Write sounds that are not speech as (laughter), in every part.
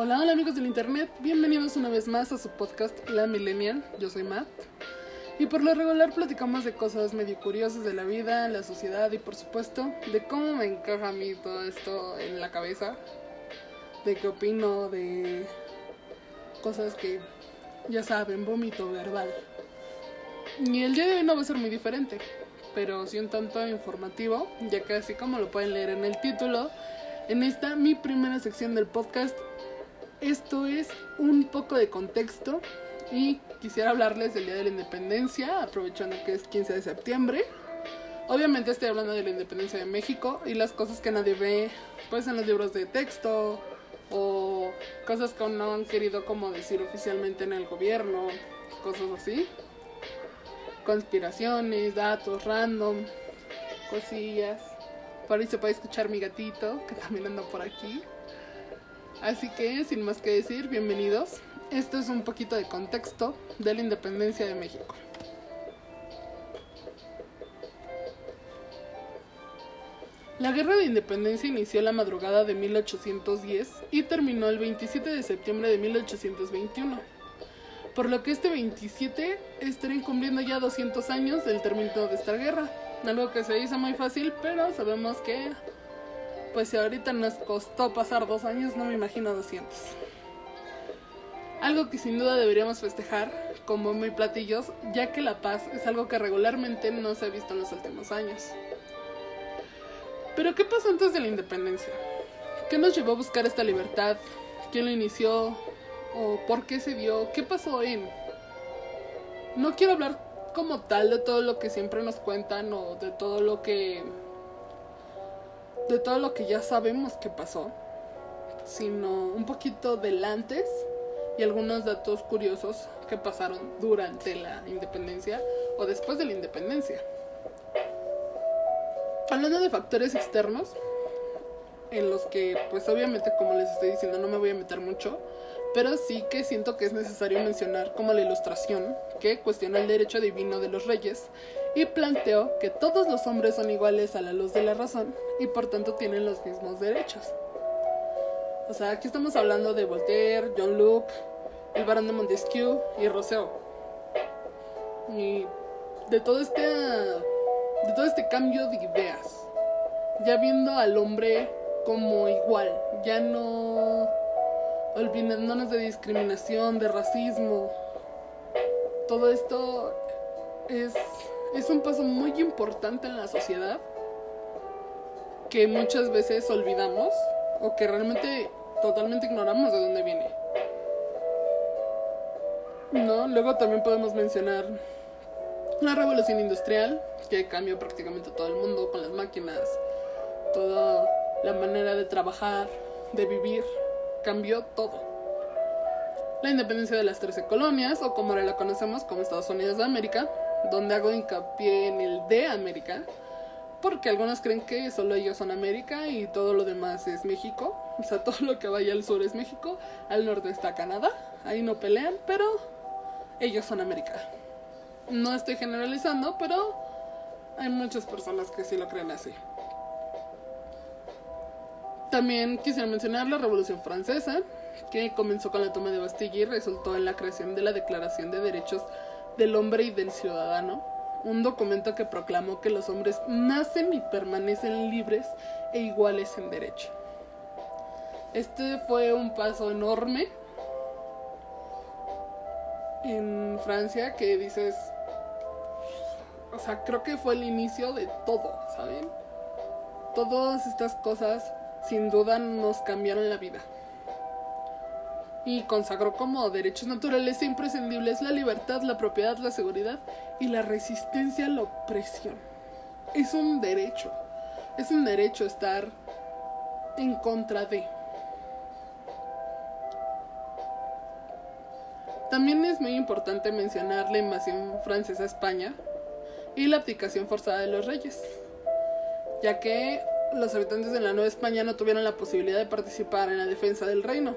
Hola, hola amigos del internet, bienvenidos una vez más a su podcast La Millennial, yo soy Matt. Y por lo regular platicamos de cosas medio curiosas de la vida, la sociedad y por supuesto de cómo me encaja a mí todo esto en la cabeza, de qué opino, de cosas que ya saben, vómito verbal. Y el día de hoy no va a ser muy diferente, pero sí un tanto informativo, ya que así como lo pueden leer en el título, en esta mi primera sección del podcast, esto es un poco de contexto y quisiera hablarles del Día de la Independencia, aprovechando que es 15 de septiembre. Obviamente estoy hablando de la independencia de México y las cosas que nadie ve pues en los libros de texto o cosas que no han querido como decir oficialmente en el gobierno, cosas así. Conspiraciones, datos random, cosillas. Por ahí se puede escuchar mi gatito, que también anda por aquí. Así que, sin más que decir, bienvenidos. Esto es un poquito de contexto de la independencia de México. La guerra de independencia inició la madrugada de 1810 y terminó el 27 de septiembre de 1821, por lo que este 27 estaría cumpliendo ya 200 años del término de esta guerra, algo que se dice muy fácil, pero sabemos que, pues si ahorita nos costó pasar dos años, no me imagino 200. Algo que sin duda deberíamos festejar como muy platillos, ya que la paz es algo que regularmente no se ha visto en los últimos años. Pero ¿qué pasó antes de la independencia? ¿Qué nos llevó a buscar esta libertad? ¿Quién lo inició? ¿O por qué se dio? ¿Qué pasó en? No quiero hablar como tal de todo lo que siempre nos cuentan o de todo lo que de todo lo que ya sabemos que pasó, sino un poquito del antes y algunos datos curiosos que pasaron durante la independencia o después de la independencia. Hablando de factores externos, en los que pues obviamente como les estoy diciendo no me voy a meter mucho, pero sí que siento que es necesario mencionar como la ilustración que cuestiona el derecho divino de los reyes y planteó que todos los hombres son iguales a la luz de la razón y por tanto tienen los mismos derechos. O sea, aquí estamos hablando de Voltaire, John Locke, el barón de Montesquieu y Rousseau. Y de todo este de todo este cambio de ideas, ya viendo al hombre como igual, ya no olvidándonos de discriminación, de racismo. Todo esto es es un paso muy importante en la sociedad que muchas veces olvidamos o que realmente totalmente ignoramos de dónde viene. No, luego también podemos mencionar la revolución industrial, que cambió prácticamente todo el mundo con las máquinas, toda la manera de trabajar, de vivir, cambió todo. La independencia de las 13 colonias, o como ahora la conocemos como Estados Unidos de América, donde hago hincapié en el de América, porque algunos creen que solo ellos son América y todo lo demás es México. O sea, (laughs) todo lo que vaya al sur es México, al norte está Canadá, ahí no pelean, pero ellos son América. No estoy generalizando, pero hay muchas personas que sí lo creen así. También quisiera mencionar la Revolución Francesa, que comenzó con la toma de Bastilla y resultó en la creación de la Declaración de Derechos del Hombre y del Ciudadano, un documento que proclamó que los hombres nacen y permanecen libres e iguales en derecho. Este fue un paso enorme en Francia que dices, o sea, creo que fue el inicio de todo, ¿saben? Todas estas cosas sin duda nos cambiaron la vida. Y consagró como derechos naturales e imprescindibles la libertad, la propiedad, la seguridad y la resistencia a la opresión. Es un derecho, es un derecho estar en contra de. También es muy importante mencionar la invasión francesa a España y la abdicación forzada de los reyes, ya que los habitantes de la Nueva España no tuvieron la posibilidad de participar en la defensa del reino.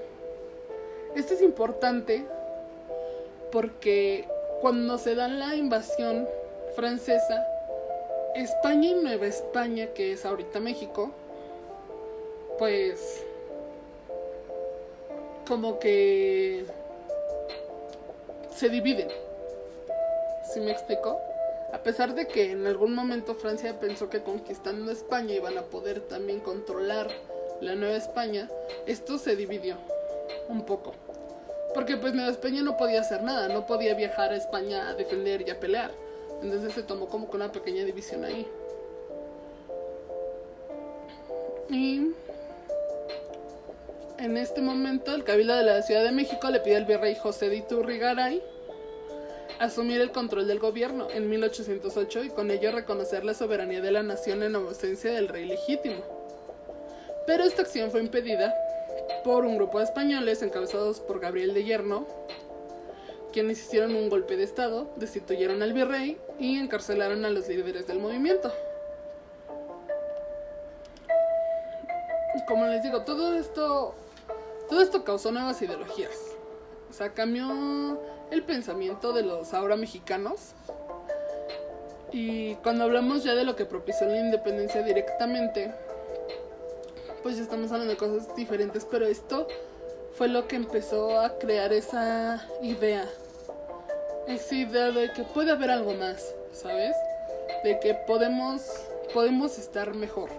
Esto es importante porque cuando se da la invasión francesa, España y Nueva España, que es ahorita México, pues como que se dividen. ¿Sí me explico? A pesar de que en algún momento Francia pensó que conquistando España iban a poder también controlar la Nueva España, esto se dividió un poco. Porque pues Nueva España no podía hacer nada, no podía viajar a España a defender y a pelear. Entonces se tomó como con una pequeña división ahí. Y en este momento el Cabildo de la Ciudad de México le pide al virrey José de Iturrigaray asumir el control del gobierno en 1808 y con ello reconocer la soberanía de la nación en ausencia del rey legítimo. Pero esta acción fue impedida por un grupo de españoles encabezados por Gabriel de Yerno, quienes hicieron un golpe de estado, destituyeron al virrey y encarcelaron a los líderes del movimiento. Como les digo, todo esto todo esto causó nuevas ideologías. O sea, cambió el pensamiento de los ahora mexicanos. Y cuando hablamos ya de lo que propició la independencia directamente, pues ya estamos hablando de cosas diferentes, pero esto fue lo que empezó a crear esa idea. Esa idea de que puede haber algo más, ¿sabes? De que podemos, podemos estar mejor.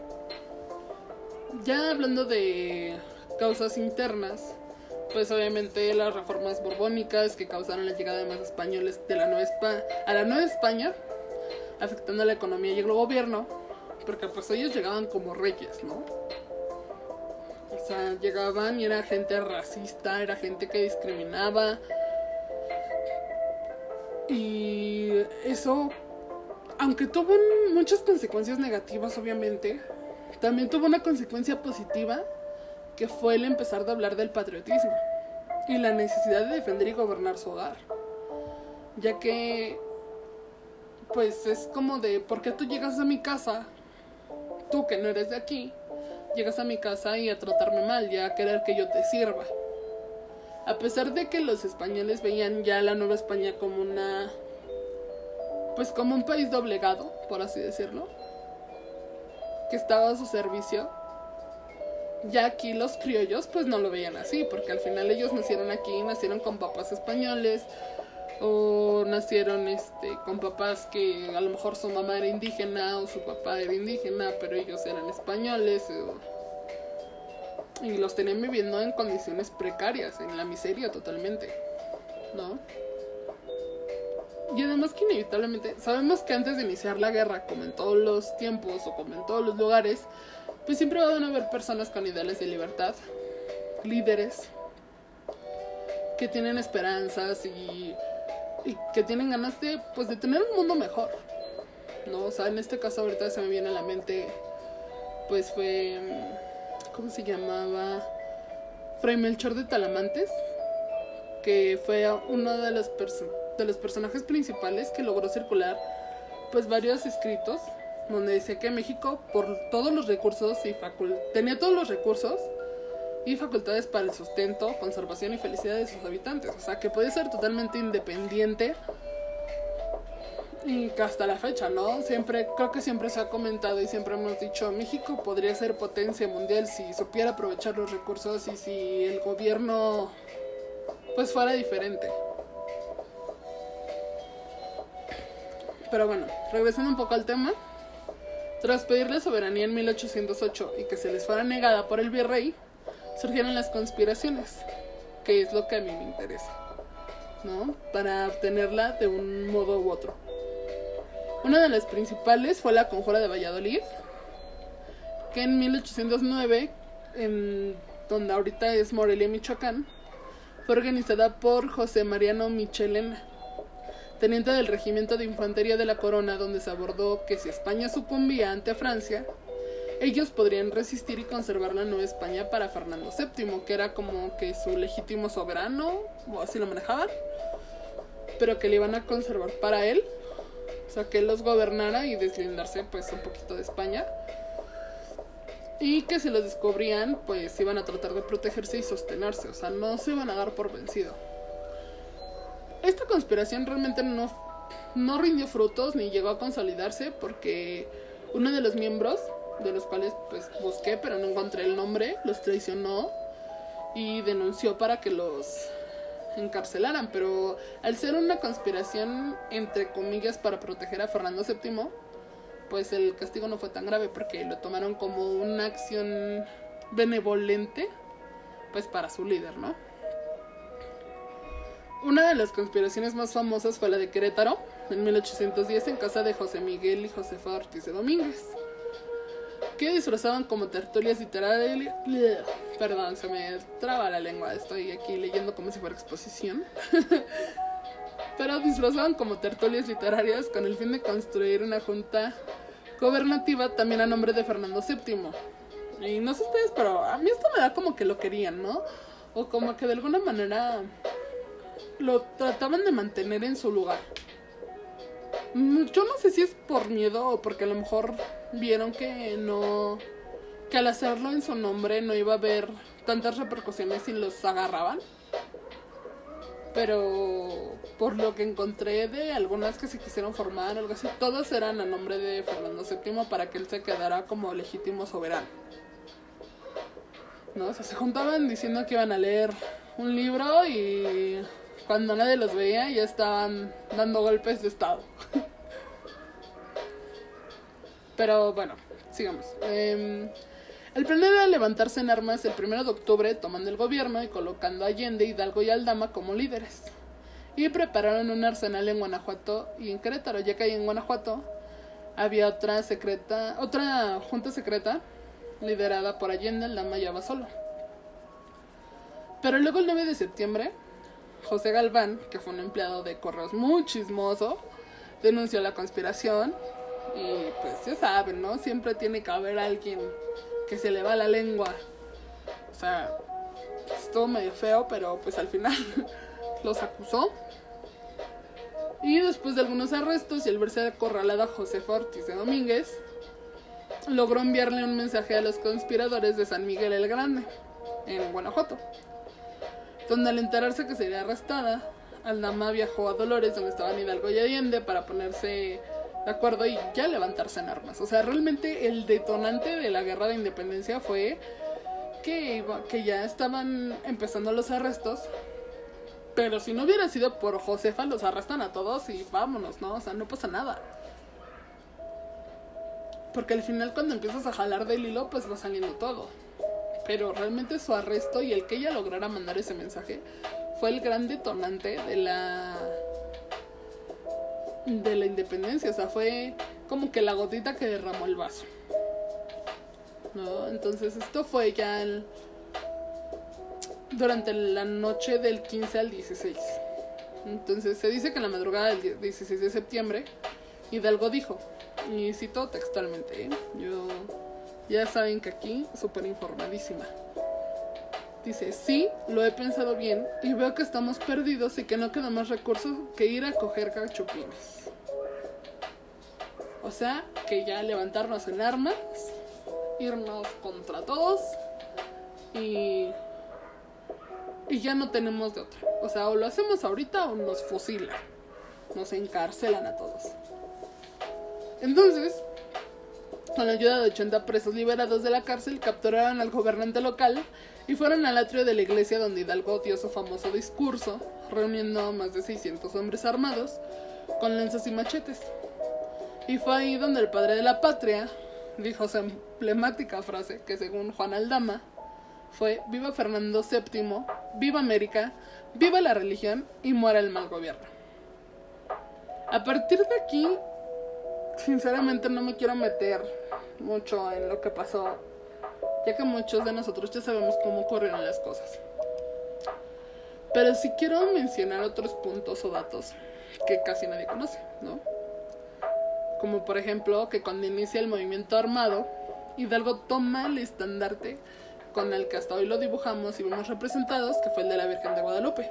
Ya hablando de causas internas, pues obviamente las reformas borbónicas que causaron la llegada de más españoles a la Nueva España, afectando la economía y el gobierno, porque pues ellos llegaban como reyes, ¿no? O sea, llegaban y era gente racista, era gente que discriminaba. Y eso, aunque tuvo muchas consecuencias negativas, obviamente, también tuvo una consecuencia positiva que fue el empezar a hablar del patriotismo y la necesidad de defender y gobernar su hogar. Ya que, pues es como de, ¿por qué tú llegas a mi casa? Tú que no eres de aquí, llegas a mi casa y a tratarme mal y a querer que yo te sirva. A pesar de que los españoles veían ya la Nueva España como una, pues como un país doblegado, por así decirlo, que estaba a su servicio, ya aquí los criollos pues no lo veían así, porque al final ellos nacieron aquí, nacieron con papás españoles o nacieron este con papás que a lo mejor su mamá era indígena o su papá era indígena, pero ellos eran españoles y los tenían viviendo en condiciones precarias, en la miseria totalmente, ¿no? Y además que inevitablemente sabemos que antes de iniciar la guerra, como en todos los tiempos o como en todos los lugares, pues siempre van a haber personas con ideales de libertad, líderes, que tienen esperanzas y, y, que tienen ganas de, pues, de tener un mundo mejor. ¿no? O sea, en este caso ahorita se me viene a la mente, pues fue, ¿cómo se llamaba? Fray Melchor de Talamantes, que fue uno de los, personajes principales que logró circular, pues, varios escritos donde decía que México, por todos los recursos y tenía todos los recursos y facultades para el sustento, conservación y felicidad de sus habitantes. O sea, que puede ser totalmente independiente y que hasta la fecha, ¿no? Siempre, creo que siempre se ha comentado y siempre hemos dicho, México podría ser potencia mundial si supiera aprovechar los recursos y si el gobierno pues fuera diferente. Pero bueno, regresando un poco al tema. Tras pedirle soberanía en 1808 y que se les fuera negada por el virrey, surgieron las conspiraciones, que es lo que a mí me interesa, ¿no? Para obtenerla de un modo u otro. Una de las principales fue la Conjura de Valladolid, que en 1809, en donde ahorita es Morelia, Michoacán, fue organizada por José Mariano Michelena teniente del regimiento de infantería de la corona, donde se abordó que si España sucumbía ante Francia, ellos podrían resistir y conservar la Nueva España para Fernando VII, que era como que su legítimo soberano, o así lo manejaban, pero que le iban a conservar para él, o sea, que él los gobernara y deslindarse pues un poquito de España. Y que si los descubrían, pues iban a tratar de protegerse y sostenerse, o sea, no se iban a dar por vencido esta conspiración realmente no, no rindió frutos ni llegó a consolidarse porque uno de los miembros, de los cuales pues busqué pero no encontré el nombre, los traicionó y denunció para que los encarcelaran, pero al ser una conspiración entre comillas para proteger a Fernando VII, pues el castigo no fue tan grave porque lo tomaron como una acción benevolente pues para su líder, ¿no? Una de las conspiraciones más famosas fue la de Querétaro, en 1810 en casa de José Miguel y Josefa Ortiz de Domínguez, que disfrazaban como tertulias literarias. Perdón, se me traba la lengua, estoy aquí leyendo como si fuera exposición. (laughs) Pero disfrazaban como tertulias literarias con el fin de construir una junta gobernativa también a nombre de Fernando VII. Y no sé ustedes, pero a mí esto me da como que lo querían, ¿no? O como que de alguna manera lo trataban de mantener en su lugar. Yo no sé si es por miedo o porque a lo mejor vieron que no. que al hacerlo en su nombre no iba a haber tantas repercusiones si los agarraban. Pero por lo que encontré de algunas que se quisieron formar, algo así, todas eran a nombre de Fernando VII para que él se quedara como legítimo soberano. ¿No? O sea, se juntaban diciendo que iban a leer un libro y cuando nadie los veía ya estaban dando golpes de estado. Pero bueno, sigamos. Em, el plan era levantarse en armas el 1 de octubre tomando el gobierno y colocando a Allende, Hidalgo y Aldama como líderes. Y prepararon un arsenal en Guanajuato y en Querétaro, ya que ahí en Guanajuato había otra secreta, otra junta secreta liderada por Allende, Aldama y Abasolo. Pero luego el 9 de septiembre José Galván, que fue un empleado de correos muy chismoso, denunció la conspiración y pues ya saben, ¿no? Siempre tiene que haber alguien que se le va la lengua. O sea, estuvo medio feo, pero pues al final (laughs) los acusó. Y después de algunos arrestos y el verse acorralado a José Fortis de Domínguez, logró enviarle un mensaje a los conspiradores de San Miguel el Grande, en Guanajuato donde al enterarse que sería arrestada, Aldama viajó a Dolores, donde estaban Hidalgo y Allende, para ponerse de acuerdo y ya levantarse en armas. O sea, realmente el detonante de la guerra de independencia fue que, que ya estaban empezando los arrestos. Pero si no hubiera sido por Josefa, los arrestan a todos y vámonos, ¿no? O sea, no pasa nada. Porque al final cuando empiezas a jalar del hilo, pues va saliendo todo pero realmente su arresto y el que ella lograra mandar ese mensaje fue el gran detonante de la de la independencia, o sea, fue como que la gotita que derramó el vaso. ¿No? Entonces esto fue ya el, durante la noche del 15 al 16. Entonces se dice que en la madrugada del 16 de septiembre Hidalgo dijo, y cito textualmente, ¿eh? yo ya saben que aquí, súper informadísima. Dice, sí, lo he pensado bien y veo que estamos perdidos y que no queda más recursos que ir a coger cachupines. O sea, que ya levantarnos en armas, irnos contra todos y, y ya no tenemos de otra. O sea, o lo hacemos ahorita o nos fusilan, nos encarcelan a todos. Entonces, con la ayuda de 80 presos liberados de la cárcel, capturaron al gobernante local y fueron al atrio de la iglesia donde Hidalgo dio su famoso discurso, reuniendo a más de 600 hombres armados con lanzas y machetes. Y fue ahí donde el padre de la patria dijo su emblemática frase que según Juan Aldama fue Viva Fernando VII, viva América, viva la religión y muera el mal gobierno. A partir de aquí, sinceramente no me quiero meter mucho en lo que pasó, ya que muchos de nosotros ya sabemos cómo ocurrieron las cosas. Pero sí quiero mencionar otros puntos o datos que casi nadie conoce, ¿no? Como por ejemplo que cuando inicia el movimiento armado, Hidalgo toma el estandarte con el que hasta hoy lo dibujamos y vemos representados, que fue el de la Virgen de Guadalupe.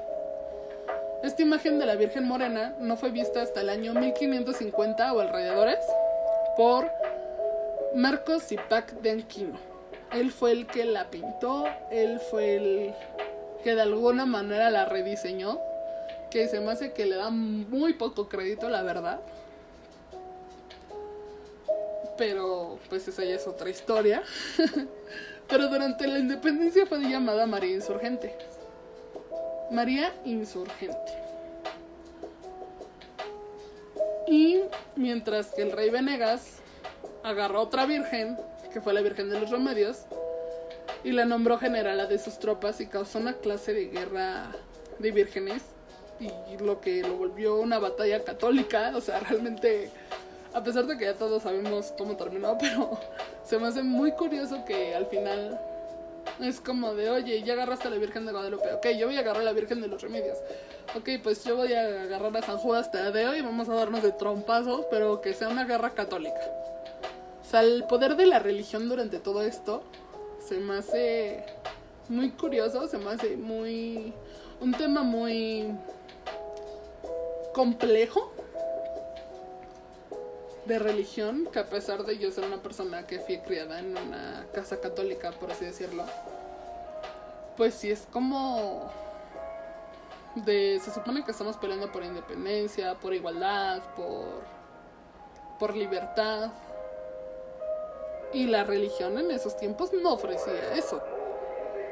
Esta imagen de la Virgen Morena no fue vista hasta el año 1550 o alrededores por Marcos Zipac de Anquino. Él fue el que la pintó, él fue el que de alguna manera la rediseñó, que se me hace que le da muy poco crédito, la verdad. Pero pues esa ya es otra historia. (laughs) Pero durante la independencia fue llamada María Insurgente. María Insurgente. Y mientras que el rey Venegas agarró otra virgen, que fue la Virgen de los Remedios, y la nombró generala de sus tropas y causó una clase de guerra de vírgenes y lo que lo volvió una batalla católica, o sea, realmente a pesar de que ya todos sabemos cómo terminó, (laughs) pero se me hace muy curioso que al final es como de, oye, ya agarraste a la Virgen de Guadalupe, ok, yo voy a agarrar a la Virgen de los Remedios, ok, pues yo voy a agarrar a San Judas Tadeo y vamos a darnos de trompazos, pero que sea una guerra católica. O sea, el poder de la religión durante todo esto se me hace muy curioso, se me hace muy... un tema muy complejo de religión, que a pesar de yo ser una persona que fui criada en una casa católica, por así decirlo, pues sí es como de se supone que estamos peleando por independencia, por igualdad, por por libertad. Y la religión en esos tiempos no ofrecía eso.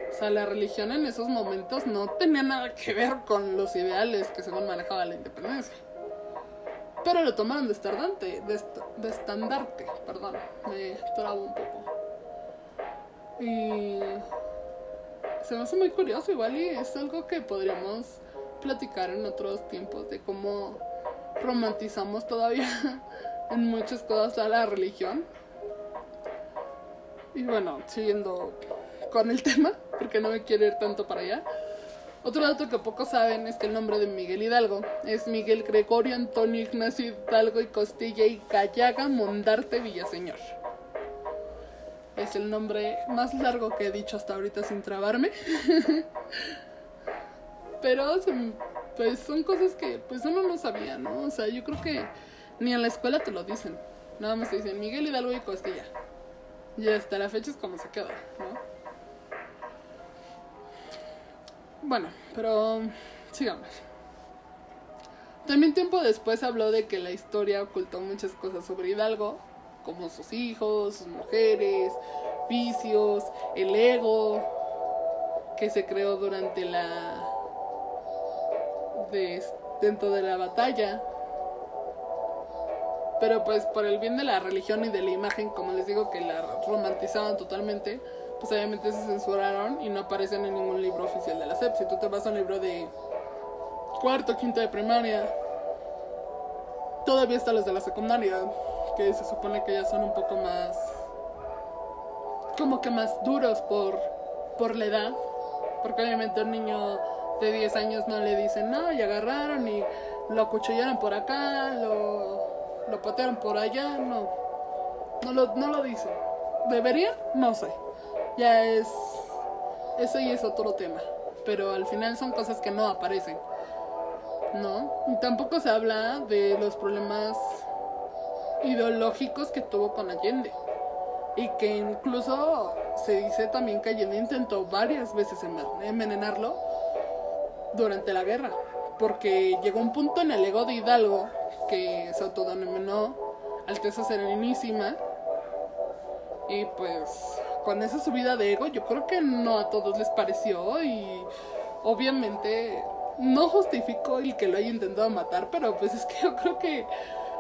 O sea, la religión en esos momentos no tenía nada que ver con los ideales que según manejaba la independencia. Pero lo tomaron de estandarte, de, estandarte, perdón, me trabo un poco. Y se me hace muy curioso igual y es algo que podríamos platicar en otros tiempos de cómo romantizamos todavía (laughs) en muchas cosas a la religión. Y bueno, siguiendo con el (laughs) tema, porque no me quiero ir tanto para allá. Otro dato que pocos saben es que el nombre de Miguel Hidalgo es Miguel Gregorio Antonio Ignacio Hidalgo y Costilla y Callaga Mondarte Villaseñor. Es el nombre más largo que he dicho hasta ahorita sin trabarme. (laughs) Pero pues son cosas que pues uno no sabía, ¿no? O sea, yo creo que ni en la escuela te lo dicen. Nada más te dicen Miguel Hidalgo y Costilla. Y hasta la fecha es como se queda, ¿no? Bueno, pero sigamos. También tiempo después habló de que la historia ocultó muchas cosas sobre Hidalgo, como sus hijos, sus mujeres, vicios, el ego que se creó durante la de, dentro de la batalla. Pero pues por el bien de la religión y de la imagen, como les digo que la romantizaban totalmente, pues obviamente se censuraron y no aparecen en ningún libro oficial de la SEP. Si tú te vas a un libro de cuarto, quinto de primaria, todavía están los de la secundaria, que se supone que ya son un poco más, como que más duros por, por la edad, porque obviamente un niño de 10 años no le dicen, no, y agarraron y lo acuchillaron por acá, lo, lo patearon por allá, no, no lo, no lo dicen. ¿Debería? No sé ya es... Eso ya es otro tema. Pero al final son cosas que no aparecen. ¿No? Y tampoco se habla de los problemas ideológicos que tuvo con Allende. Y que incluso se dice también que Allende intentó varias veces envenenarlo durante la guerra. Porque llegó un punto en el ego de Hidalgo que se autodenominó Alteza Serenísima. Y pues con esa subida de ego, yo creo que no a todos les pareció y obviamente no justifico el que lo haya intentado matar, pero pues es que yo creo que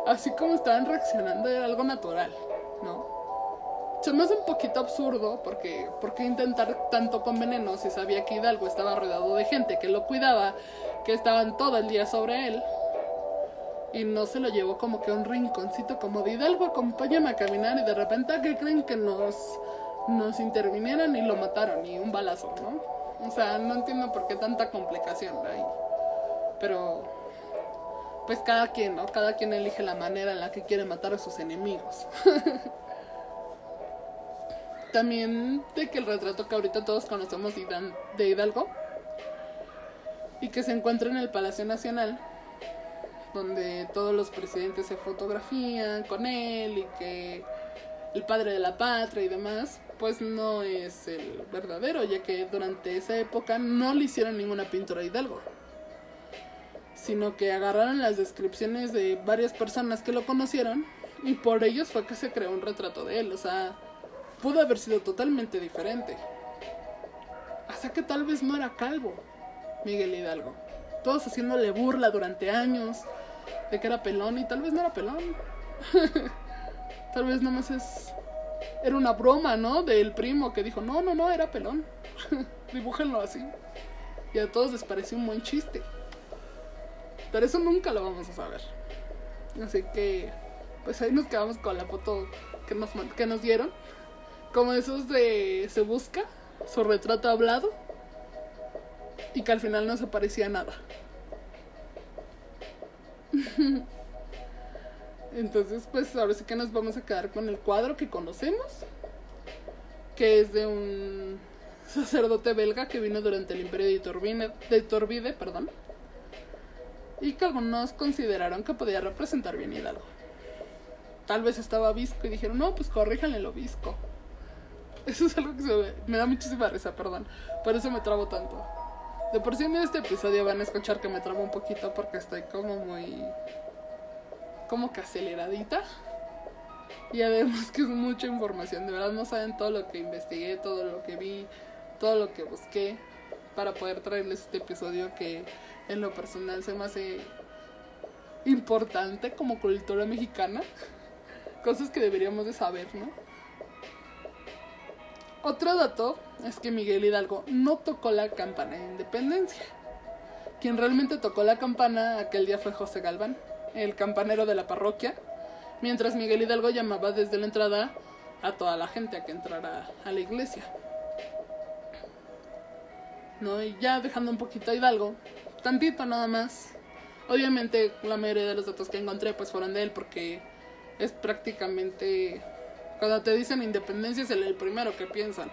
así como estaban reaccionando era algo natural, ¿no? Se me hace un poquito absurdo porque ¿por intentar tanto con veneno si sabía que Hidalgo estaba rodeado de gente que lo cuidaba, que estaban todo el día sobre él? Y no se lo llevó como que a un rinconcito como de Hidalgo, acompáñame a caminar y de repente ¿a qué creen que nos nos intervinieron y lo mataron y un balazo, ¿no? O sea, no entiendo por qué tanta complicación ahí. Pero, pues cada quien, ¿no? Cada quien elige la manera en la que quiere matar a sus enemigos. (laughs) También de que el retrato que ahorita todos conocemos de Hidalgo y que se encuentra en el Palacio Nacional, donde todos los presidentes se fotografían con él y que el padre de la patria y demás, pues no es el verdadero, ya que durante esa época no le hicieron ninguna pintura a Hidalgo, sino que agarraron las descripciones de varias personas que lo conocieron y por ellos fue que se creó un retrato de él, o sea, pudo haber sido totalmente diferente. Hasta que tal vez no era calvo, Miguel Hidalgo. Todos haciéndole burla durante años de que era pelón y tal vez no era pelón. (laughs) tal vez nomás es... Era una broma, ¿no? Del primo que dijo, no, no, no, era pelón. (laughs) Dibújenlo así. Y a todos les pareció un buen chiste. Pero eso nunca lo vamos a saber. Así que, pues ahí nos quedamos con la foto que nos, que nos dieron. Como esos de Se Busca, su retrato hablado. Y que al final no se parecía nada. (laughs) Entonces, pues ahora sí que nos vamos a quedar con el cuadro que conocemos. Que es de un sacerdote belga que vino durante el imperio de Iturbide, de Iturbide perdón, y que algunos consideraron que podía representar bien Hidalgo. Tal vez estaba visco y dijeron, no, pues corríjanle lo visco. Eso es algo que se me, da muchísima risa, perdón. Por eso me trabo tanto. De por sí en este episodio van a escuchar que me trabo un poquito porque estoy como muy... como que aceleradita. Y además que es mucha información. De verdad no saben todo lo que investigué, todo lo que vi, todo lo que busqué para poder traerles este episodio que en lo personal se me hace importante como cultura mexicana. Cosas que deberíamos de saber, ¿no? Otro dato es que Miguel Hidalgo no tocó la campana de independencia. Quien realmente tocó la campana aquel día fue José Galván, el campanero de la parroquia, mientras Miguel Hidalgo llamaba desde la entrada a toda la gente a que entrara a la iglesia. ¿No? Y ya dejando un poquito a Hidalgo, tantito nada más. Obviamente la mayoría de los datos que encontré pues fueron de él porque es prácticamente cuando te dicen independencia es el, primero que piensan.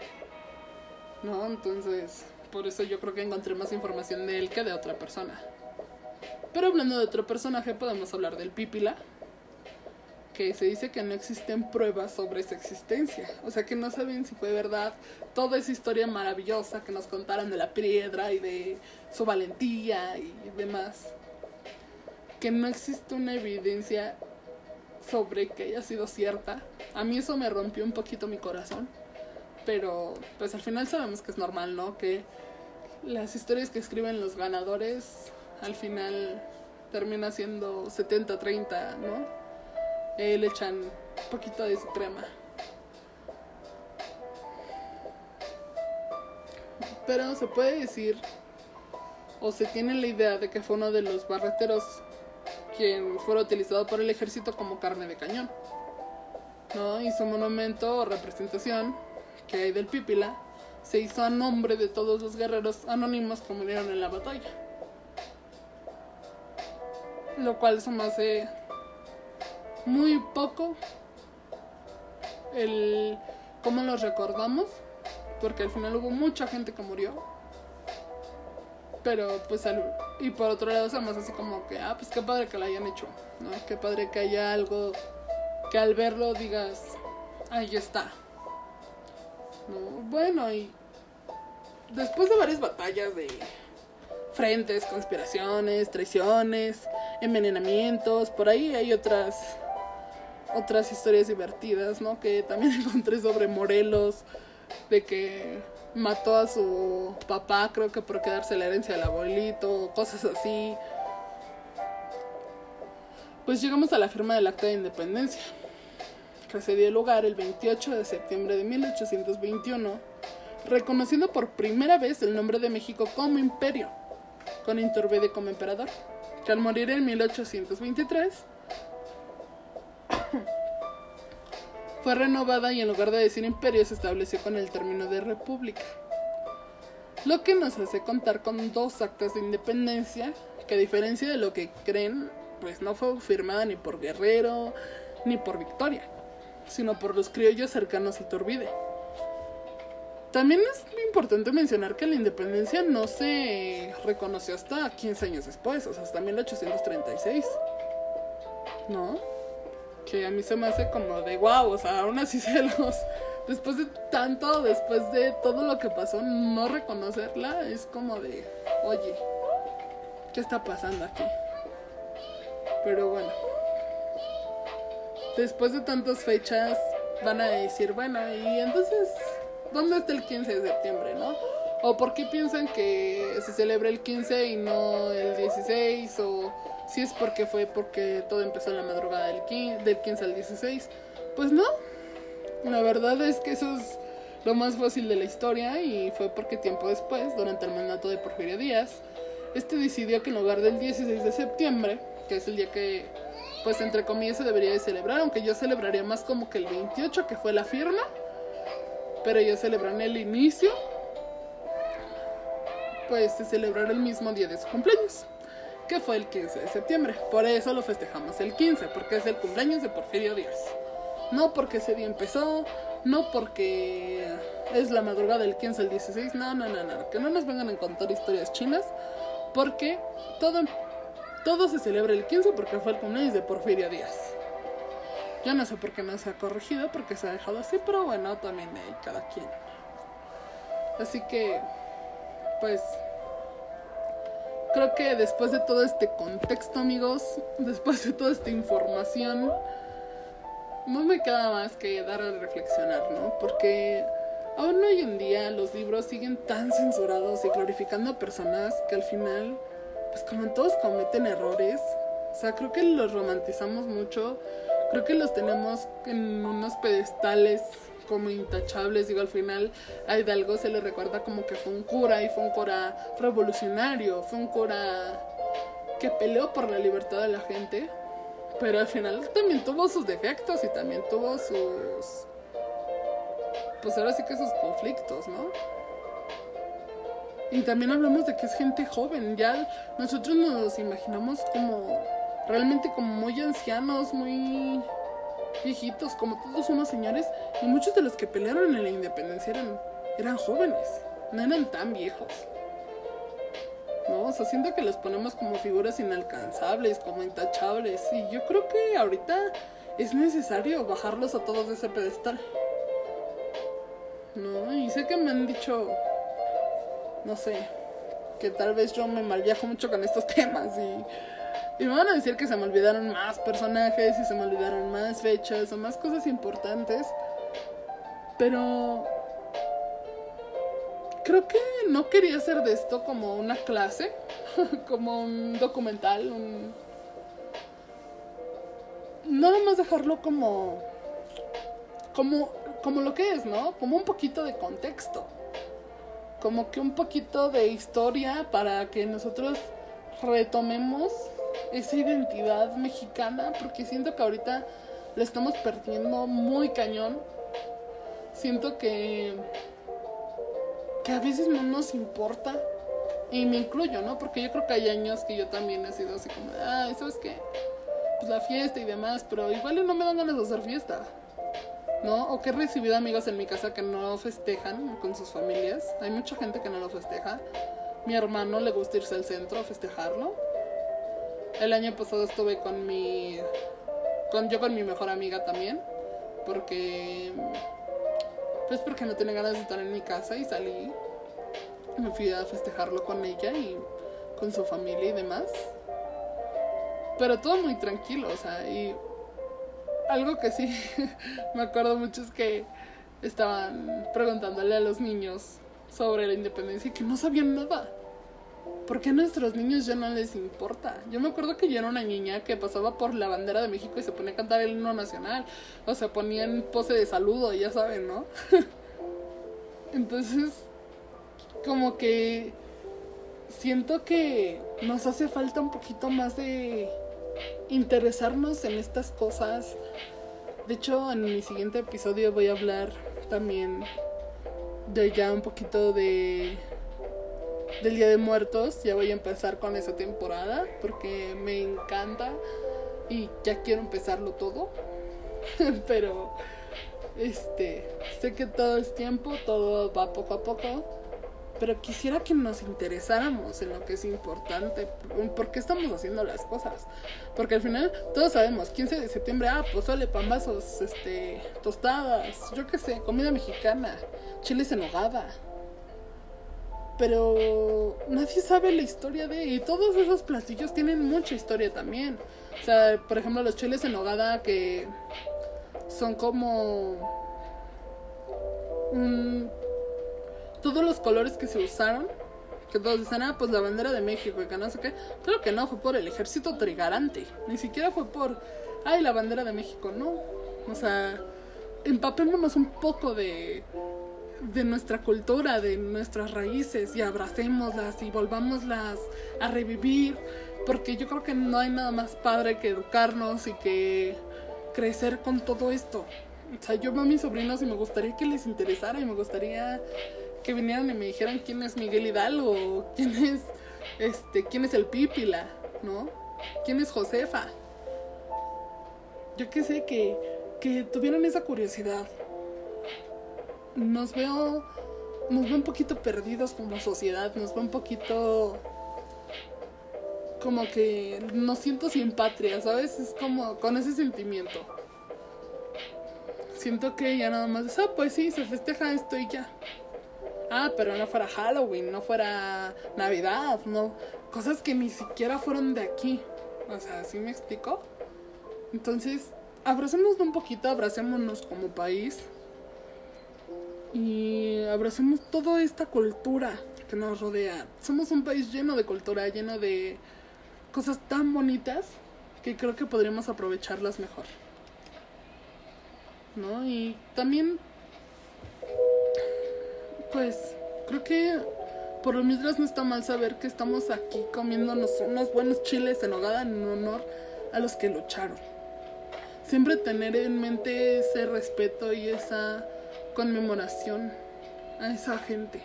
¿No? Entonces, por eso yo creo que encontré más información de él que de otra persona. Pero hablando de otro personaje, podemos hablar del Pípila, que se dice que no existen pruebas sobre su existencia. O sea, que no saben si fue verdad toda esa historia maravillosa que nos contaron de la piedra y de su valentía y demás. Que no existe una evidencia sobre que haya sido cierta. A mí eso me rompió un poquito mi corazón. Pero pues al final sabemos que es normal, ¿no? Que las historias que escriben los ganadores al final termina siendo 70-30, ¿no? Eh, le echan un poquito de su crema. Pero se puede decir, o se tiene la idea de que fue uno de los barreteros quien fuera utilizado por el ejército como carne de cañón. ¿No? Y su monumento o representación, que hay del Pípila, se hizo a nombre de todos los guerreros anónimos que murieron en la batalla. Lo cual se me hace muy poco el cómo los recordamos, porque al final hubo mucha gente que murió pero pues y por otro lado somos así como que, ah, pues qué padre que lo hayan hecho, ¿no? Qué padre que haya algo que al verlo digas, ahí está. ¿No? Bueno, y después de varias batallas de frentes, conspiraciones, traiciones, envenenamientos, por ahí hay otras otras historias divertidas, ¿no? Que también (laughs) encontré sobre Morelos, de que mató a su papá, creo que por quedarse la herencia del abuelito, cosas así. Pues llegamos a la firma del Acta de Independencia, que se dio lugar el 28 de septiembre de 1821, reconociendo por primera vez el nombre de México como imperio, con Iturbide como emperador, que al morir en 1823 (coughs) fue renovada y en lugar de decir imperio se estableció con el término de república. Lo que nos hace contar con dos actas de independencia que a diferencia de lo que creen, pues no fue firmada ni por Guerrero ni por Victoria, sino por los criollos cercanos a Iturbide. También es importante mencionar que la independencia no se reconoció hasta 15 años después, o sea, hasta 1836. ¿No? que a mí se me hace como de wow, o sea, aún así (laughs) se los. Después de tanto, después de todo lo que pasó, no reconocerla es como de, oye, ¿qué está pasando aquí? Pero bueno, después de tantas fechas, van a decir, bueno, y entonces, ¿dónde está el 15 de septiembre, no? O por qué piensan que se celebra el 15 y no el 16, o si es porque fue porque todo empezó en la madrugada del 15, del 15 al 16. Pues no, la verdad es que eso es lo más fácil de la historia y fue porque tiempo después, durante el mandato de Porfirio Díaz, este decidió que en lugar del 16 de septiembre, que es el día que, pues entre comillas, se debería de celebrar, aunque yo celebraría más como que el 28, que fue la firma, pero ellos celebran el inicio, pues se celebrará el mismo día de su cumpleaños, que fue el 15 de septiembre. Por eso lo festejamos el 15, porque es el cumpleaños de Porfirio Díaz. No porque ese día empezó, no porque es la madrugada del 15 al 16, no, no, no, no, que no nos vengan a contar historias chinas, porque todo, todo se celebra el 15 porque fue el cumpleaños de Porfirio Díaz. Yo no sé por qué no se ha corregido, porque se ha dejado así, pero bueno, también hay cada quien. Así que, pues, creo que después de todo este contexto, amigos, (laughs) después de toda esta información, no me queda más que dar a reflexionar, ¿no? Porque aún hoy en día los libros siguen tan censurados y glorificando a personas que al final, pues como todos cometen errores, o sea, creo que los romantizamos mucho, creo que los tenemos en unos pedestales como intachables, digo, al final a Hidalgo se le recuerda como que fue un cura y fue un cura revolucionario, fue un cura que peleó por la libertad de la gente, pero al final también tuvo sus defectos y también tuvo sus... Pues ahora sí que sus conflictos, ¿no? Y también hablamos de que es gente joven, ya nosotros nos imaginamos como realmente como muy ancianos, muy viejitos, como todos unos señores, y muchos de los que pelearon en la independencia eran, eran jóvenes, no eran tan viejos. ¿no? O sea, siento que los ponemos como figuras inalcanzables, como intachables. Y yo creo que ahorita es necesario bajarlos a todos de ese pedestal. ¿No? Y sé que me han dicho, no sé, que tal vez yo me malviajo mucho con estos (laughs) temas y, y me van a decir que se me olvidaron más personajes y se me olvidaron más fechas o más cosas importantes. Pero creo que no quería hacer de esto como una clase, (laughs) como un documental, un... Nada más dejarlo como... Como, como lo que es, ¿no? Como un poquito de contexto. Como que un poquito de historia para que nosotros retomemos esa identidad mexicana, porque siento que ahorita la estamos perdiendo muy cañón. Siento que que a veces no nos importa. Y me incluyo, ¿no? Porque yo creo que hay años que yo también he sido así como, ah, ¿sabes qué? Pues la fiesta y demás, pero igual no me dan ganas de hacer fiesta. ¿No? O que he recibido amigos en mi casa que no festejan con sus familias. Hay mucha gente que no lo festeja. Mi hermano le gusta irse al centro a festejarlo. El año pasado estuve con mi. Con, yo con mi mejor amiga también. Porque pues porque no tenía ganas de estar en mi casa y salí. Me fui a festejarlo con ella y con su familia y demás. Pero todo muy tranquilo, o sea, y algo que sí (laughs) me acuerdo mucho es que estaban preguntándole a los niños sobre la independencia y que no sabían nada. ¿Por qué a nuestros niños ya no les importa? Yo me acuerdo que yo era una niña que pasaba por la bandera de México y se ponía a cantar el himno nacional. O sea, ponía en pose de saludo, ya saben, ¿no? (laughs) Entonces, como que siento que nos hace falta un poquito más de interesarnos en estas cosas. De hecho, en mi siguiente episodio voy a hablar también de ya un poquito de del Día de Muertos. Ya voy a empezar con esa temporada porque me encanta y ya quiero empezarlo todo. (laughs) Pero este, sé que todo es tiempo, todo va poco a poco. Pero quisiera que nos interesáramos en lo que es importante, por qué estamos haciendo las cosas. Porque al final todos sabemos, 15 de septiembre, ah, pozole, pambazos, este, tostadas, yo qué sé, comida mexicana, chiles en hogada pero nadie sabe la historia de y todos esos platillos tienen mucha historia también. O sea, por ejemplo, los chiles en nogada que son como todos los colores que se usaron que todos dicen, ah, pues la bandera de México y que no sé qué. Claro que no, fue por el ejército trigarante. Ni siquiera fue por, ay, la bandera de México, no. O sea, empapémonos un poco de, de nuestra cultura, de nuestras raíces y abracémoslas y volvámoslas a revivir. Porque yo creo que no hay nada más padre que educarnos y que crecer con todo esto. O sea, yo veo a mis sobrinos y me gustaría que les interesara y me gustaría que vinieran y me dijeran quién es Miguel Hidalgo, quién es este, quién es el Pípila, ¿no? ¿Quién es Josefa? Yo qué sé, que, que tuvieran esa curiosidad. Nos veo, nos veo un poquito perdidos como sociedad, nos veo un poquito como que nos siento sin patria, ¿sabes? Es como con ese sentimiento. Siento que ya nada más ah, pues sí, se festeja esto y ya. Ah, pero no fuera Halloween, no fuera Navidad, no. Cosas que ni siquiera fueron de aquí. O sea, ¿sí me explico? Entonces, abracémonos un poquito, abracémonos como país. Y abracemos toda esta cultura que nos rodea. Somos un país lleno de cultura, lleno de cosas tan bonitas que creo que podríamos aprovecharlas mejor. ¿No? Y también pues creo que por lo mientras no está mal saber que estamos aquí comiéndonos unos buenos chiles en hogada en honor a los que lucharon. Siempre tener en mente ese respeto y esa conmemoración a esa gente.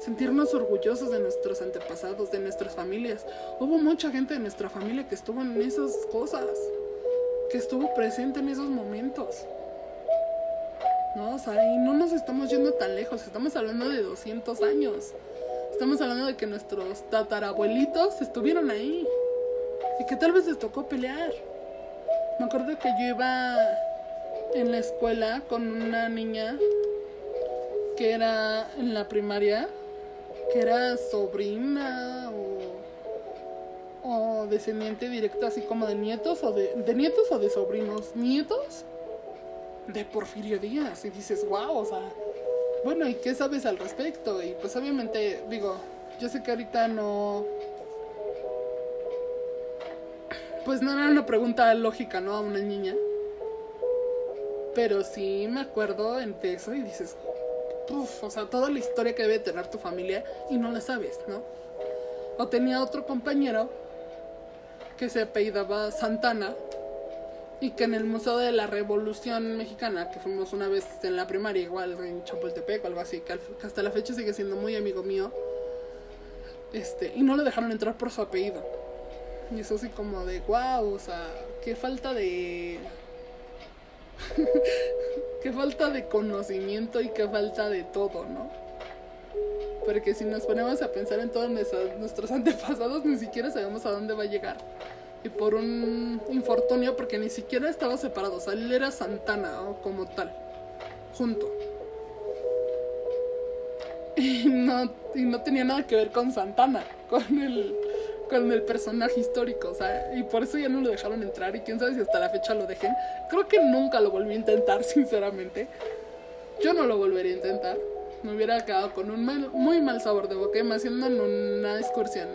Sentirnos orgullosos de nuestros antepasados, de nuestras familias. Hubo mucha gente de nuestra familia que estuvo en esas cosas, que estuvo presente en esos momentos. ¿No? O sea, y no nos estamos yendo tan lejos, estamos hablando de 200 años. Estamos hablando de que nuestros tatarabuelitos estuvieron ahí y que tal vez les tocó pelear. Me acuerdo que yo iba en la escuela con una niña que era en la primaria, que era sobrina o, o descendiente directo así como de nietos o de, de nietos o de sobrinos. ¿Nietos? De Porfirio Díaz y dices, wow, o sea, bueno, ¿y qué sabes al respecto? Y pues obviamente, digo, yo sé que ahorita no... Pues no era una pregunta lógica, ¿no? A una niña. Pero sí me acuerdo en eso y dices, Uf, o sea, toda la historia que debe tener tu familia y no la sabes, ¿no? O tenía otro compañero que se apellidaba Santana y que en el Museo de la Revolución Mexicana, que fuimos una vez en la primaria, igual en Chapultepec o algo así, que hasta la fecha sigue siendo muy amigo mío, este, y no lo dejaron entrar por su apellido. Y eso así como de, wow, o sea, qué falta de... (laughs) qué falta de conocimiento y qué falta de todo, ¿no? Porque si nos ponemos a pensar en todos nuestros (laughs) antepasados, ni siquiera sabemos a dónde va a llegar y por un infortunio porque ni siquiera estaba separado, o sea, él era Santana como tal, junto. Y no, y no tenía nada que ver con Santana, con el, con el personaje histórico, o sea, y por eso ya no lo dejaron entrar y quién sabe si hasta la fecha lo dejen. Creo que nunca lo volví a intentar, (laughs) sinceramente. Yo no lo volvería a intentar. Me hubiera quedado con un muy mal sabor de boca, más siendo en una excursión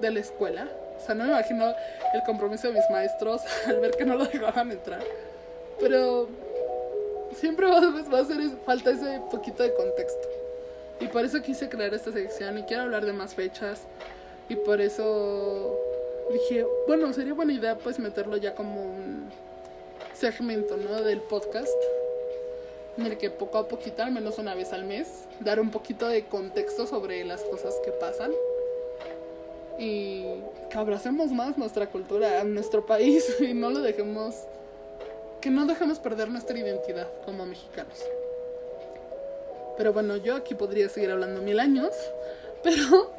de la escuela o sea, no me imagino el compromiso de mis maestros (laughs) al ver que no lo dejaban entrar. Pero siempre va, a hacer falta ese poquito de contexto. Y por eso quise crear esta sección y quiero hablar de más fechas. Y por eso dije, bueno, sería buena idea pues meterlo ya como un segmento, ¿no? Del podcast. En el que poco a poquito, al menos una vez al mes, dar un poquito de contexto sobre las cosas que pasan y que abracemos más nuestra cultura, nuestro país (laughs) y no lo dejemos, que no dejemos perder nuestra identidad como mexicanos. Pero bueno, yo aquí podría seguir hablando mil años, (laughs) pero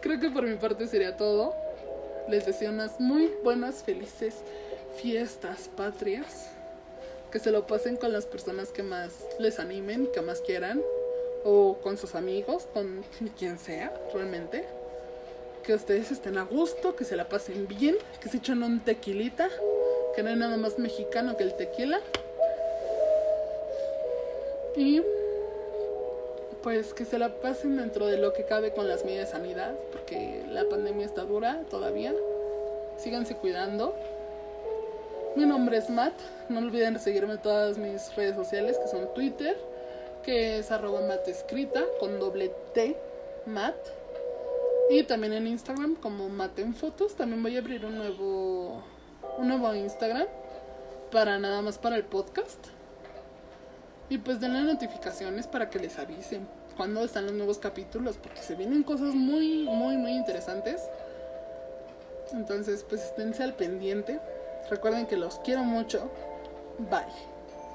creo que por mi parte sería todo. Les deseo unas muy buenas, felices fiestas patrias. Que se lo pasen con las personas que más les animen, que más quieran. O con sus amigos, con quien sea, realmente que ustedes estén a gusto, que se la pasen bien, que se echen un tequilita, que no hay nada más mexicano que el tequila. Y pues que se la pasen dentro de lo que cabe con las medidas de sanidad, porque la pandemia está dura todavía. Síganse cuidando. Mi nombre es Matt. No olviden seguirme en todas mis redes sociales, que son Twitter, que es arroba Matt escrita, con doble T, Matt. Y también en Instagram como Matt en Fotos. También voy a abrir un nuevo, un nuevo Instagram para nada más para el podcast. Y pues denle notificaciones para que les avisen cuando están los nuevos capítulos, porque se vienen cosas muy, muy, muy interesantes. Entonces, pues esténse al pendiente. Recuerden que los quiero mucho. Bye.